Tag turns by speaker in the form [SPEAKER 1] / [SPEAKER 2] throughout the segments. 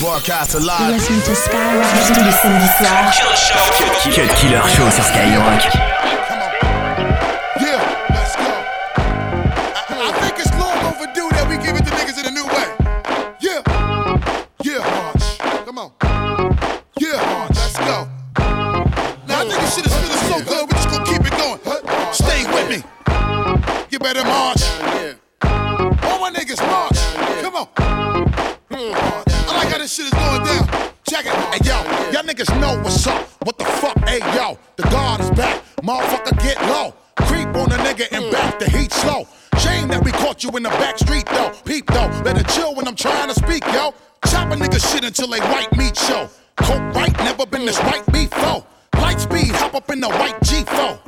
[SPEAKER 1] Broadcast alive.
[SPEAKER 2] Listen to Skyrock tous les samedis soirs.
[SPEAKER 3] Cut Killer Show sur Skyrock.
[SPEAKER 1] White meat show. Coke right, never been this white before. Light speed, hop up in the white G4.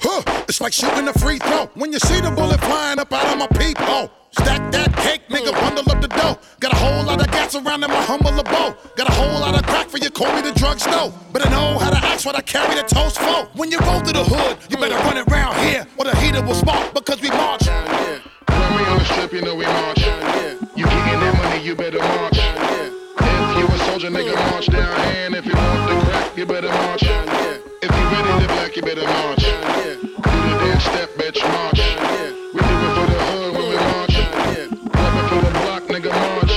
[SPEAKER 1] Huh, it's like shooting a free throw. When you see the bullet flying up out of my peephole. Stack that cake, nigga, bundle up the dough. Got a whole lot of gas around in my humble abode. Got a whole lot of crack for you, call me the drugstore. I know how to ask what I carry the toast for. When you roll to the hood, you better run it round here, or the heater will spark because we march.
[SPEAKER 4] When we on the strip, you know we march. You getting that money, you better march. Soldier, nigga, march down. And if you want the crack, you better march. If you ready to black, you better march. Do the dance step, bitch, march. We do it for the hood when we march. Rapping for the block, nigga, march.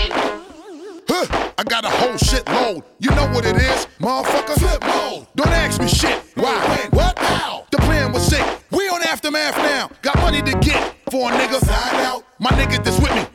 [SPEAKER 1] Huh, I got a whole shit load. You know what it is, motherfucker? Flip mode. Don't ask me shit. Why? When? What? How? The plan was sick. We on aftermath now. Got money to get for a nigga. Side out. My nigga that's with me,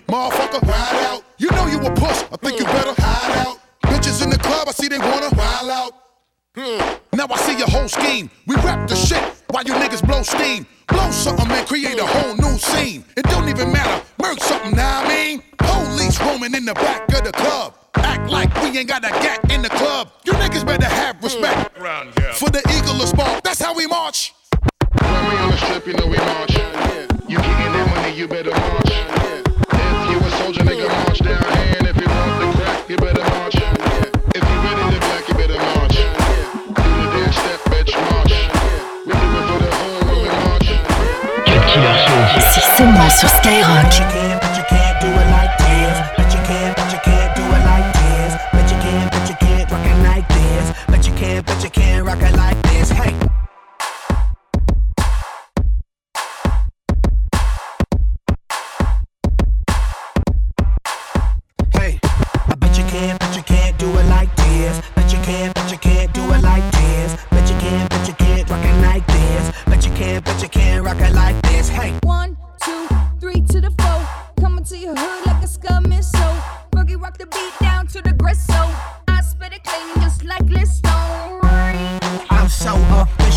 [SPEAKER 1] Now I see your whole scheme. We rap the shit while you niggas blow steam. Blow something and create a whole new scene. It don't even matter. Murk something, now I mean. Police roaming in the back of the club. Act like we ain't got a gat in the club. You niggas better have respect. For the eagle of spark, that's how we march.
[SPEAKER 4] When we on the strip, you know we march. You getting that money, you better march.
[SPEAKER 2] Seulement sur Skyrock.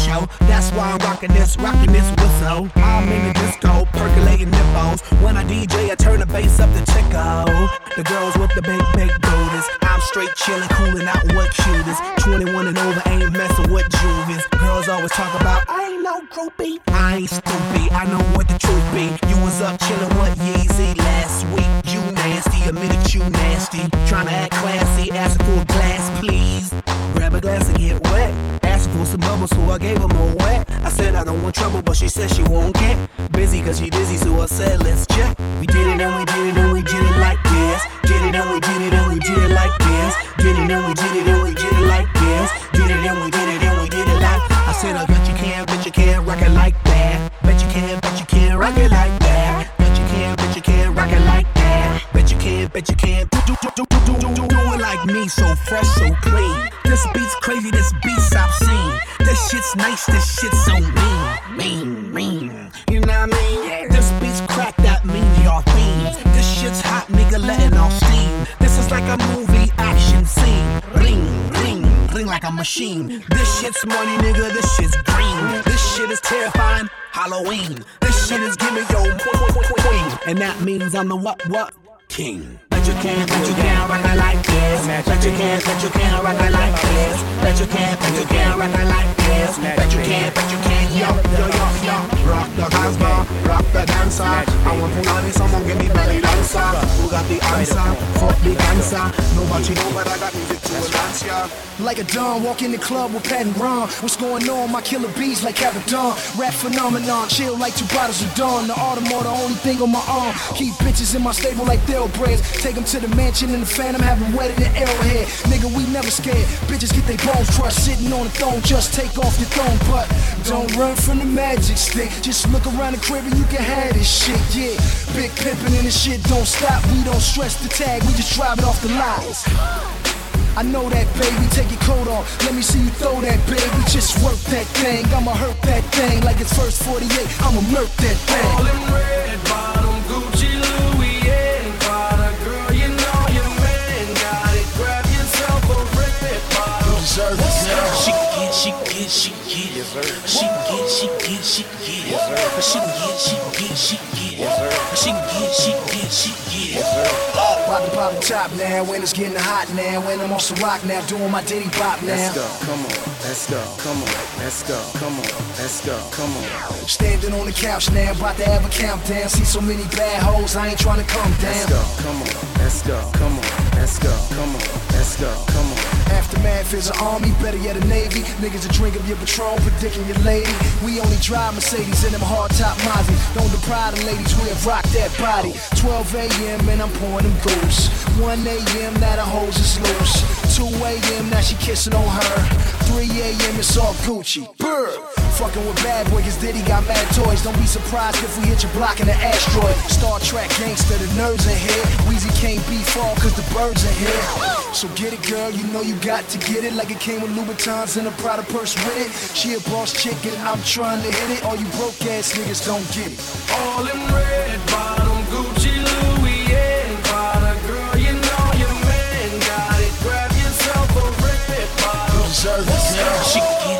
[SPEAKER 5] That's why I'm rocking this, rocking this whistle. I'm in the disco, percolating nipples. When I DJ, I turn the bass up to tickle. The girls with the big, big booties. I'm straight chillin', coolin' out what cutest. 21 and over, ain't messin' with juvies. Girls always talk about, I ain't no groupie. I ain't stupid, I know what the truth be. You was up chillin' with Yeezy last week. Nasty, admitted you nasty. Tryna act classy, asking for a glass, please. Grab a glass and get wet. Asked for some bubbles, so I gave her more wet. I said I don't want trouble, but she said she won't get busy, cause she dizzy, so I said let's check. We did it and we did it and we did it like this. Did it and we did it and we did it like this. Did it and we did it and we did it like this. Did it and we did it and we did it like I said I bet you can, bet you can rock it like Bet you can't do, do, do, do, do, do, do, do it like me. So fresh, so clean. This beat's crazy, this beat's obscene. This shit's nice, this shit's so mean. Mean, mean. You know what I mean? This beat's crack, that means y'all fiends. This shit's hot, nigga, letting off steam. This is like a movie action scene. Ring, ring, ring like a machine. This shit's money, nigga, this shit's green. This shit is terrifying. Halloween. This shit is giving yo queen, and that means I'm the what what king you can't, but you can't rock it like this. But
[SPEAKER 6] you can't, but you can't rock it like this. But you can't, but you can't rock it like this. But you can't, but you can't, yo, yo, yo, yo. Rock the dance floor, rock the dancer. I want to know if someone give me back. Got the answer? Fuck the answer. Nobody know, but I got music to dance, yeah.
[SPEAKER 7] Like a dawn, walk in the club with Pat and Ron. What's going on? My killer bees like Dawn. Rap phenomenon, chill like two bottles of Dawn. The Audemars, the only thing on my arm. Keep bitches in my stable like thoroughbreds. Take them to the mansion in the phantom, have them wedded in arrowhead. Nigga, we never scared. Bitches get their bones crushed, sitting on the throne. Just take off your throne, but don't run from the magic stick. Just look around the crib and you can have this shit, yeah. Big pimpin' and this shit don't stop. We don't stress the tag, we just drive it off the lines. I know that, baby. Take your coat off. Let me see you throw that, baby. Just work that thing. I'ma hurt that thing like it's first 48. I'ma murk that thing.
[SPEAKER 6] All in red bottom Gucci Louis and Prada, girl. You know your man got it. Grab yourself a red bottom.
[SPEAKER 7] She get, she get, she get. She get, she get, she get. She get, she get, she get. She get, she get, she get. Yes sir. Pop the pop the top now, when it's getting hot now, when I'm on the rock now, doing my ditty bop now.
[SPEAKER 8] Let's go, come on, let's go, come on, let's go, come on, let's go, come on.
[SPEAKER 7] Standing on the couch now, about to have a countdown. See so many bad hoes, I ain't trying to come down.
[SPEAKER 8] Let's go, come on, let's go, come on, let's go, come on, let's go, come on.
[SPEAKER 7] Aftermath is an army, better yet a navy. Niggas a drink of your patrol, predicting your lady. We only drive Mercedes in them hard top Mazzy. Don't deprive the ladies, we have rocked that body. 12 a.m. and I'm pouring them goose. 1 a.m. now the hose is loose. 2 a.m. now she kissing on her. 3 a.m. it's all Gucci. Brr. Fucking with bad boy, cause Diddy got mad toys. Don't be surprised if we hit your block in an asteroid. Star Trek gangster, the nerds are here. Weezy can't be fall cause the birds are here. So get it, girl, you know you got to get it. Like it came with Louboutins and a Prada purse with it. She a boss chick and I'm trying to hit it. All you broke ass niggas don't get it.
[SPEAKER 6] All in red bottom Gucci Louis and Prada, girl. You know your man got it. Grab yourself a red bottom.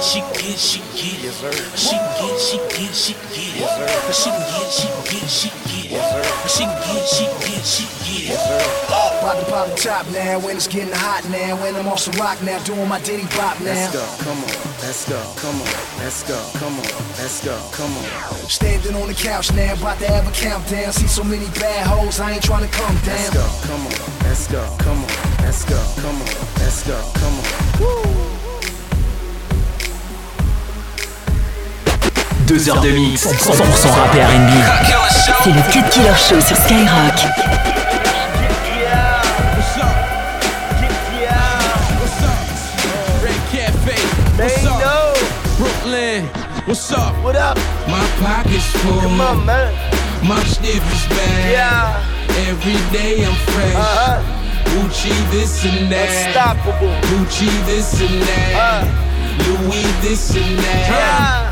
[SPEAKER 7] She get, she get, it. she can get. She get, she get, it. she can get. She get, she get, it. she get. She can get, she get, she get. Oh, pop the pop the top now, when it's getting hot now, when I'm off the rock now, doing my ditty bop now.
[SPEAKER 8] Let's go, come on, let's go, come on, let's go, come on, let's go, come on.
[SPEAKER 7] Standing on the couch now, about to have a countdown. See so many bad hoes, I ain't trying to come
[SPEAKER 8] Let's
[SPEAKER 7] down.
[SPEAKER 8] go, come on, let's go, come on, let's go, come on, let's go, come on.
[SPEAKER 3] Deux heures de mix, 100% rap et R&B.
[SPEAKER 9] C'est le Cut Killer Show sur Skyrock.
[SPEAKER 6] Red Cafe. What's up? Brooklyn. What's up?
[SPEAKER 10] What up?
[SPEAKER 6] My pockets full.
[SPEAKER 10] Come on, man.
[SPEAKER 6] My sniff is bad.
[SPEAKER 10] Yeah.
[SPEAKER 6] Every day I'm fresh.
[SPEAKER 10] Uh-huh.
[SPEAKER 6] Gucci this and that.
[SPEAKER 10] Unstoppable.
[SPEAKER 6] Gucci this and that.
[SPEAKER 10] Uh.
[SPEAKER 6] Louis this and that.
[SPEAKER 10] Yeah.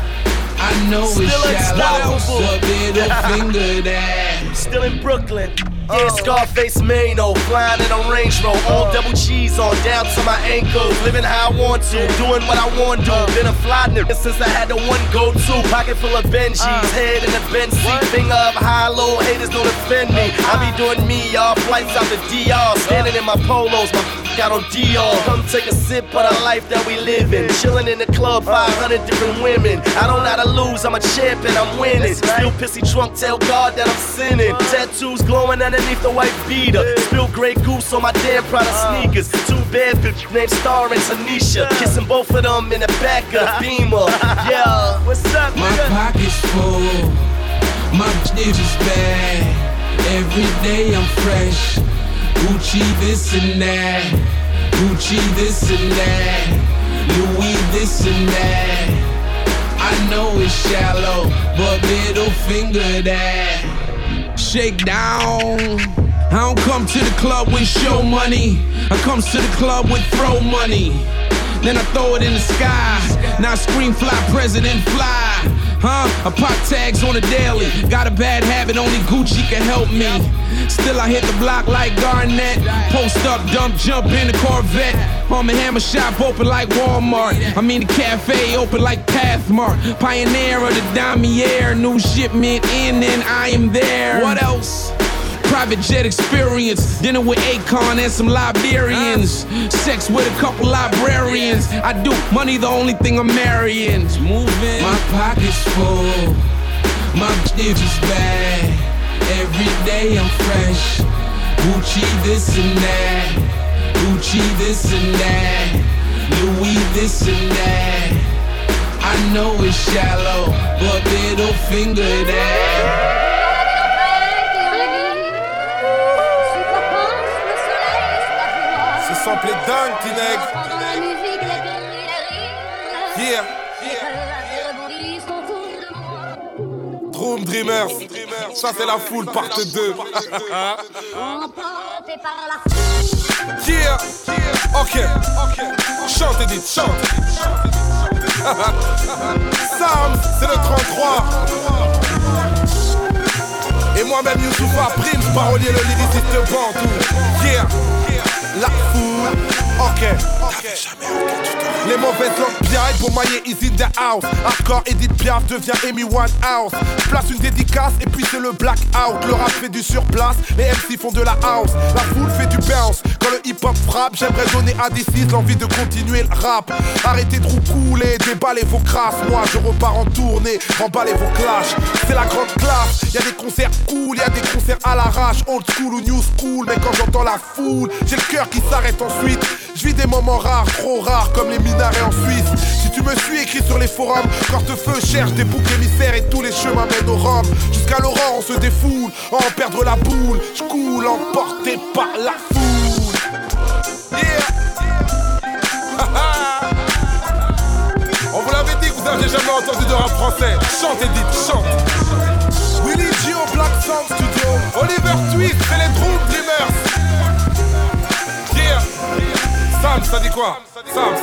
[SPEAKER 6] I know
[SPEAKER 10] Still
[SPEAKER 6] it's shallow,
[SPEAKER 10] unstoppable.
[SPEAKER 6] middle finger that.
[SPEAKER 10] Still in Brooklyn. Yeah, oh. Scarface Mano, flying in a Range Rover, all oh. double cheese on down to my ankles. Living how I want to, doing what I want to. Oh. Been a fly nigga since I had the one go-to. Pocket full of Benjis, uh. head in a Benz seat, finger up high, low. Haters don't offend me. Uh-huh. I be doing me, y'all. Flights out the DR, standing in my polos, my got on Dior. Come take a sip of the life that we live in. Chilling in the club, uh. 500 different women. I don't know how to lose, I'm a champion, I'm winning. Still pissy drunk, tell God that I'm sinning. Uh. Tattoos glowing underneath the white beater. Spill Grey Goose on my damn Prada uh. sneakers. Two bad bitches named Star and Tanisha. Kissing both of them in the back of Beamer. Yeah, what's up,
[SPEAKER 6] My
[SPEAKER 10] nigga?
[SPEAKER 6] pockets full, my sniff is bad. Every day I'm fresh. Gucci this and that. Gucci this and that. Louis this and that. I know it's shallow, but middle finger that. Shake down. I don't come to the club with show money. I come to the club with throw money. Then I throw it in the sky. Now I scream fly, president fly. Huh? I pop tags on a daily. Got a bad habit, only Gucci can help me. Still I hit the block like Garnett. Post up, dump, jump in the Corvette. Arm and Hammer shop open like Walmart. I mean the cafe open like Pathmark. Pioneer of the Damier. New shipment in and I am there. What else? Private jet experience. Dinner with Akon and some Liberians. Sex with a couple librarians. I do money, the only thing I'm marrying. Moving. My pockets full. My bitch is bad. Every day I'm fresh. Gucci this and that. Gucci this and that. Louis this and that. I know it's shallow, but middle finger that.
[SPEAKER 11] Sample est dingue, Tineg. Yeah. Droom Dreamers. Ça, c'est la foule, part 2. yeah. Ok. Chante, Edith, chante. Sam, c'est le 33. Et moi-même, Youssoufa Prince, parolier, le lyriciste Bantou. Yeah. La foule. Ok. Les mauvaises langues piaillent pour mailler Easy the House. Hardcore Edith Piaf devient Amy Winehouse. Place une dédicace et puis c'est le blackout. Le rap fait du surplace, les MC font de la house. La foule fait du bounce. Quand le hip hop frappe, j'aimerais donner à des l'envie de continuer le rap. Arrêtez de roucouler, déballez vos crasses. Moi je repars en tournée, emballez vos clashs. C'est la grande classe. Y a des concerts cool, y a des concerts à l'arrache, old school ou new school. Mais quand j'entends la foule, j'ai le cœur qui s'arrête ensuite. Je vis des moments rares, trop rares, comme les minarets en Suisse. Si tu me suis écrit sur les forums, feu cherche des boucs émissaires et tous les chemins mènent au Rhum. Jusqu'à l'aurore, on se défoule, en perdre la boule. Je coule, emporté par la foule. Yeah. on vous l'avait dit que vous n'avez jamais entendu de rap français. Chante Edith, chante. Willy Gio, Black Sound Studio. Oliver Twist, c'est les. Sam, ça dit quoi Sam.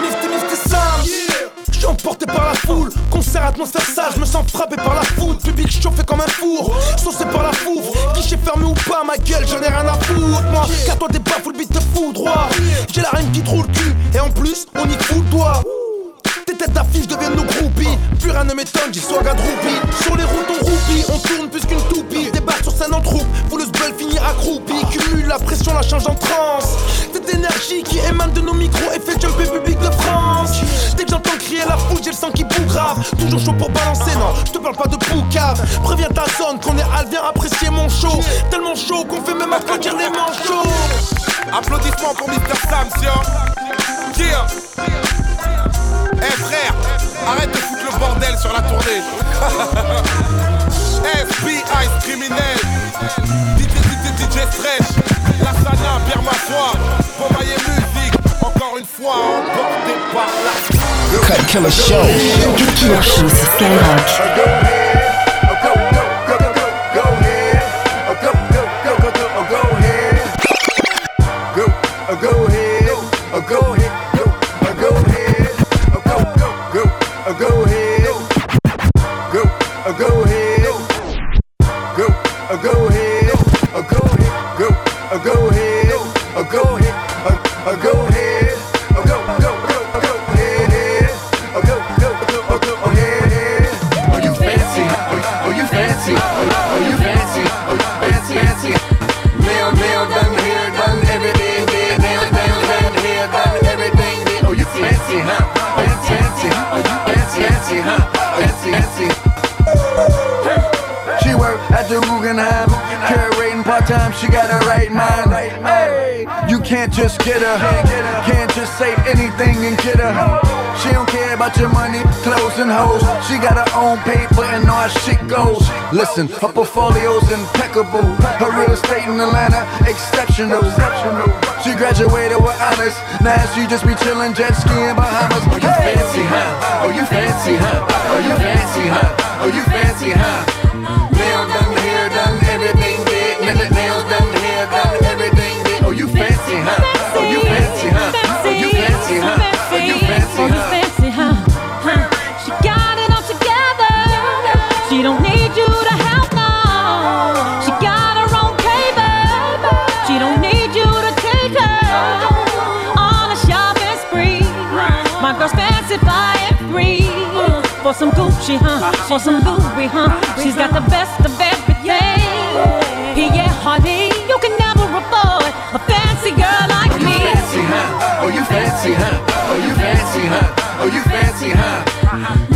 [SPEAKER 12] Mifty Mifty Sam. Je suis emporté par la foule, concert atmosphère sale, je me sens frappé par la foule, public chauffé comme un four, saucé par la foule, guichet fermé ou pas, ma gueule, j'en ai rien à foutre, moi, car toi t'es pas full beat te fous droit, j'ai la reine qui te roule le cul, et en plus, on y fout le doigt. Tes têtes d'affiche deviennent nos groupies. Plus rien ne m'étonne, j'y swag à droupi Sur les routes on roupie, on tourne plus qu'une toupie. Débarque sur scène en troupe, vous le sbel finir accroupi. Cumule la pression, la change en transe. Cette énergie qui émane de nos micros Et fait jumper public de France. Dès que j'entends crier la foule, j'ai le sang qui boue grave. Toujours chaud pour balancer, non, je te parle pas de poucave. Préviens ta zone qu'on est al, viens apprécier mon show. Tellement chaud qu'on fait même applaudir les manchots.
[SPEAKER 11] Applaudissements pour Mr. Sam, Yeah. Eh hey frère, arrête de foutre le bordel sur la tournée. FBI criminel, DJ DJ DJ Stretch, Lassana, Pierre Massois, Bombaye Musique, encore une fois emporté par la
[SPEAKER 2] Cut Killer Show. Cut Killer Show sur Skyrock.
[SPEAKER 13] She got a right mind. Hey, you can't just get her, can't just say anything and get her. She don't care about your money, clothes, and hoes. She got her own paper and all how shit goes. Listen, her portfolio's impeccable. Her real estate in Atlanta, exceptional. She graduated with honors. Now she just be chillin' jet skiing Bahamas. Oh, you fancy, huh? Oh, you fancy, huh? Oh, you fancy, huh? Oh, you fancy, huh? Nail done, hair done, everything did. Nails done, hair done, everything did. Oh, you fancy, huh? Oh, you fancy, huh? Oh, you fancy, huh? Oh, you fancy, oh, huh?
[SPEAKER 14] fancy, huh? huh? She got it all together. She don't need you to help, no. She got her own cable. She don't need you to take her on a shopping spree. My girl's fancy, fire free. For some Gucci, huh? For some Louis, huh? She's got the best of everything.
[SPEAKER 2] Honey, you can never afford a fancy girl like
[SPEAKER 13] Oh,
[SPEAKER 2] me.
[SPEAKER 13] fancy, huh? Oh, you fancy, huh? Oh, you fancy, huh? Oh, you fancy, huh?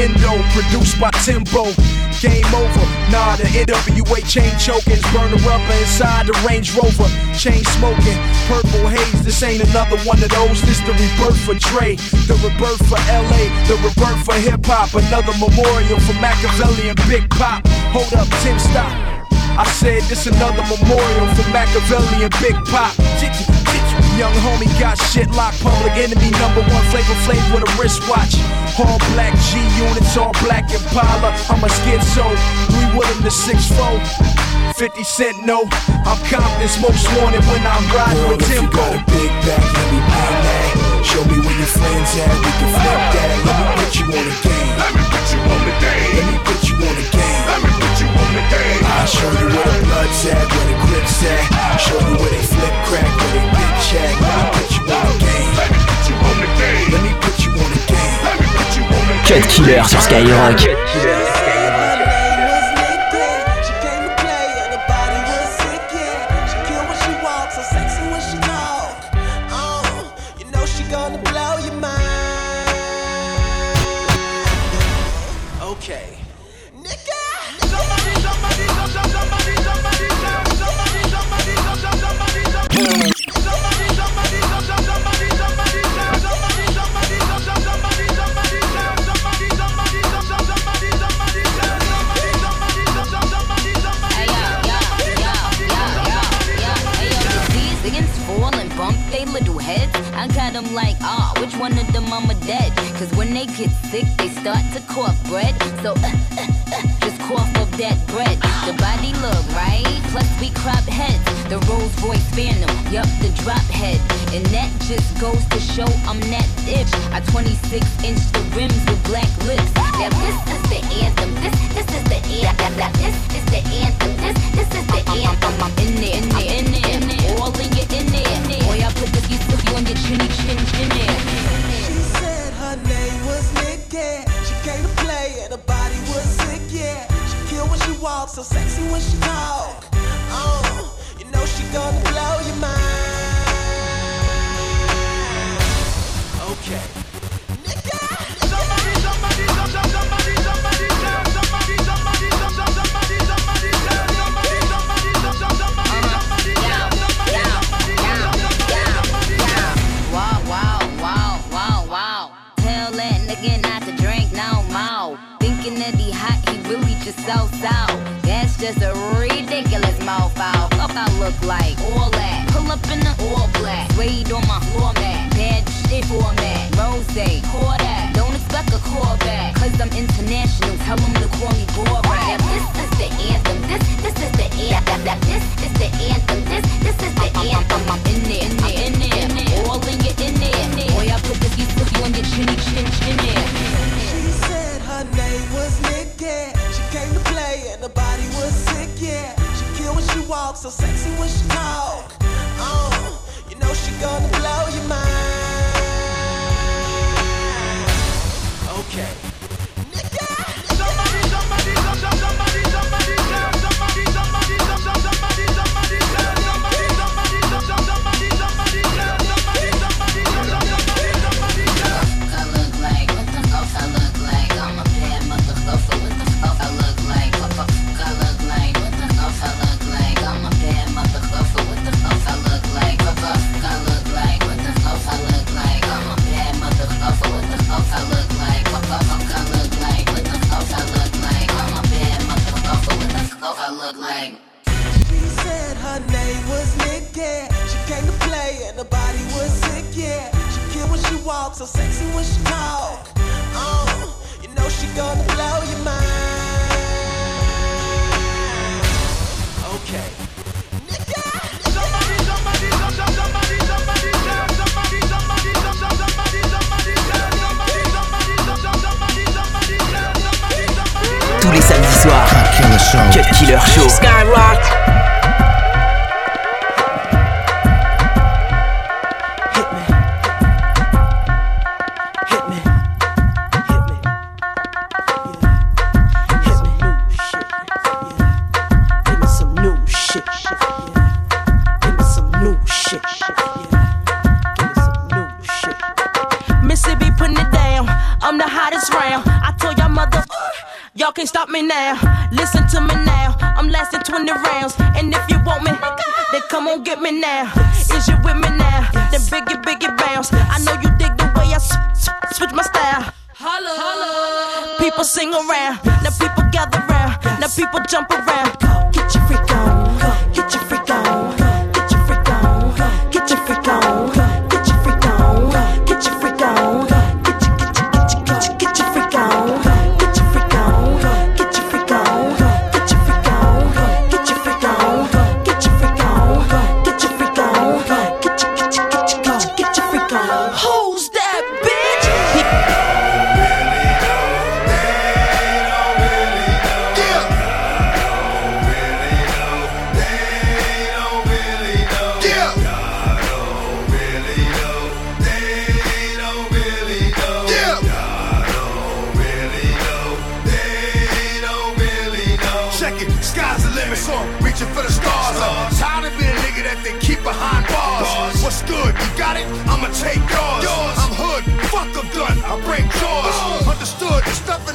[SPEAKER 7] Endo, produced by Timbo. Game over. Nah, the NWA chain chokers, burn the rubber inside the Range Rover. Chain smoking, purple haze. This ain't another one of those. This the rebirth for Dre, the rebirth for LA, the rebirth for hip hop. Another memorial for Machiavelli and Big Pop. Hold up, Tim, stop. I said this another memorial for Machiavelli and Big Pop. Young homie got shit locked, public enemy number one flavor flav with a wristwatch. All black G units, all black Impala. I'm a schizo, three Willem the six four. 50 Cent, no, I'm Compton's most wanted when I'm riding with Timbo. got a big back, let me. Show me where your friends at, we can flip that. Let me put you on the game. Let me put you on the game. Let me put you on the game. Let me put you on the game. I'll show you where the blood's at, where the grip's at. Show you where they flip crack, where they bitch at. Let me put you on the game. Let me put you on the game. Let me put you on the game. Let me put you on the
[SPEAKER 15] Cut Killer sur Skyrock.
[SPEAKER 16] Okay.
[SPEAKER 17] That bread. The body look right, plus we crop heads. The Rolls Royce Phantom, yup, the drop head. And that just goes to show I'm that bitch. I 26 inch the rims with black lips. Now this is the anthem. This, this is the anthem. Now this is the anthem. This, this is the anthem. I'm in there, in there, in there, in there. All in your in there. Boy, I put this you on your chinny chin chin there.
[SPEAKER 16] She said her name was Nikki. She came to play and her so sexy when she talk. Oh, you know she gonna blow your mind. Okay.
[SPEAKER 17] Wow,
[SPEAKER 16] walks, so sexy when she talk. Oh, you know she gonna blow
[SPEAKER 18] She came to play and the body was sick, yeah. She cute when she walks, so sexy when she talk. Oh, you know she gonna blow your mind. Okay.
[SPEAKER 3] Tous les samedis soirs. Cut Killer Show. Skyrock.
[SPEAKER 14] Can't stop me now. Listen to me now. I'm lasting 20 rounds. And if you want me, then come on get me now. Is you with me now? Then biggie, biggie bounce. I know you dig the way I switch my style. Holla, holla. People sing around. Now people gather round. Now people jump around. Get your freak on.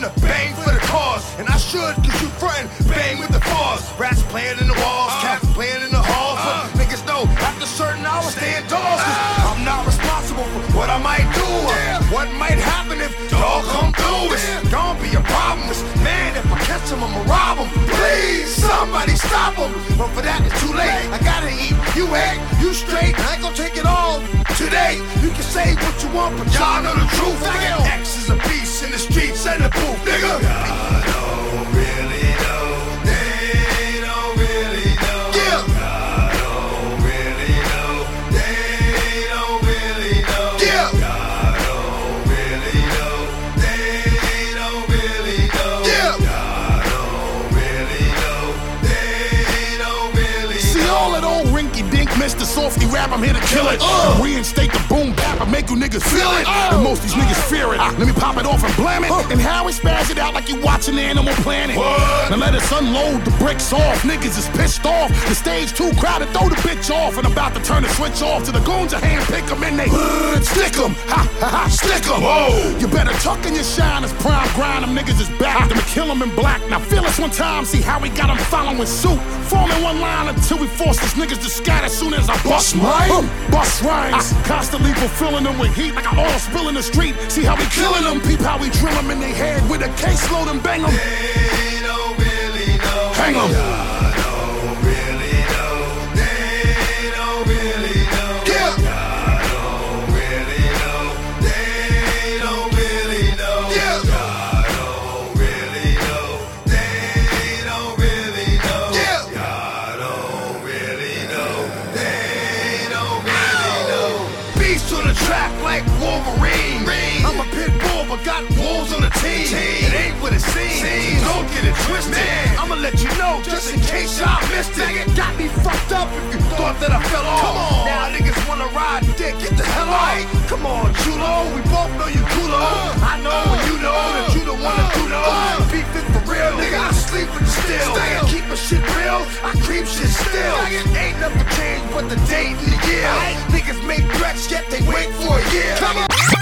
[SPEAKER 16] To bang for the cause. And I should, cause you frontin', bang with the cause. Rats playing in the walls, uh. cats playing in the halls. Uh. But niggas know after certain hours, stay indoors. Cause uh. I'm not responsible for what I might do. or What might happen if dog come through. It's gonna be a problem. It's, man, if I catch him, I'ma rob him. Please, somebody stop him. But for that, it's too late. I gotta eat. You ain't, you straight. I ain't gonna take it all today. You can say what you want, but y'all know the truth. X is a beast in the streets and the booth, nigga. God don't
[SPEAKER 1] Softy rap, I'm here to kill it. And reinstate the boom bap, I make you niggas feel it. And most these niggas fear it. Uh. Let me pop it off and blam it. Uh. And how we spaz it out like you watching Animal Planet. Now let us unload the bricks off. Niggas is pissed off. The stage too crowded, throw the bitch off. And about to turn the switch off to the goons a hand pick pick 'em and they stick 'em. Ha ha ha, stick 'em. Whoa. You better tuck in your shine as prime grind. Them niggas is back. Them kill 'em in black. Now feel us one time, see how we got 'em following suit. Forming one line until we force these niggas to scatter soon as I bust mine. Bust rhymes. Ah. Constantly fulfilling them with heat like an oil spill in the street. See how we killing them. Peep how we drill them in their head with a caseload and bang them.
[SPEAKER 16] They don't really know.
[SPEAKER 1] Hang them.
[SPEAKER 16] Team. It ain't what it seems. Don't get it twisted. I'ma let you know just in case y'all missed it. Nigga Got me fucked up if you thought that I fell off. Come on. Now niggas wanna ride dick. Get the hell off. Come on, Chulo. We both know you culo. Uh, I know and you know that you the one that do know. Uh, uh. Beef it for real, nigga. I sleep with the still. Keep a shit real. I creep shit still. Ain't nothing changed but the date and the year. Niggas make threats, yet they wait for a year. Come on.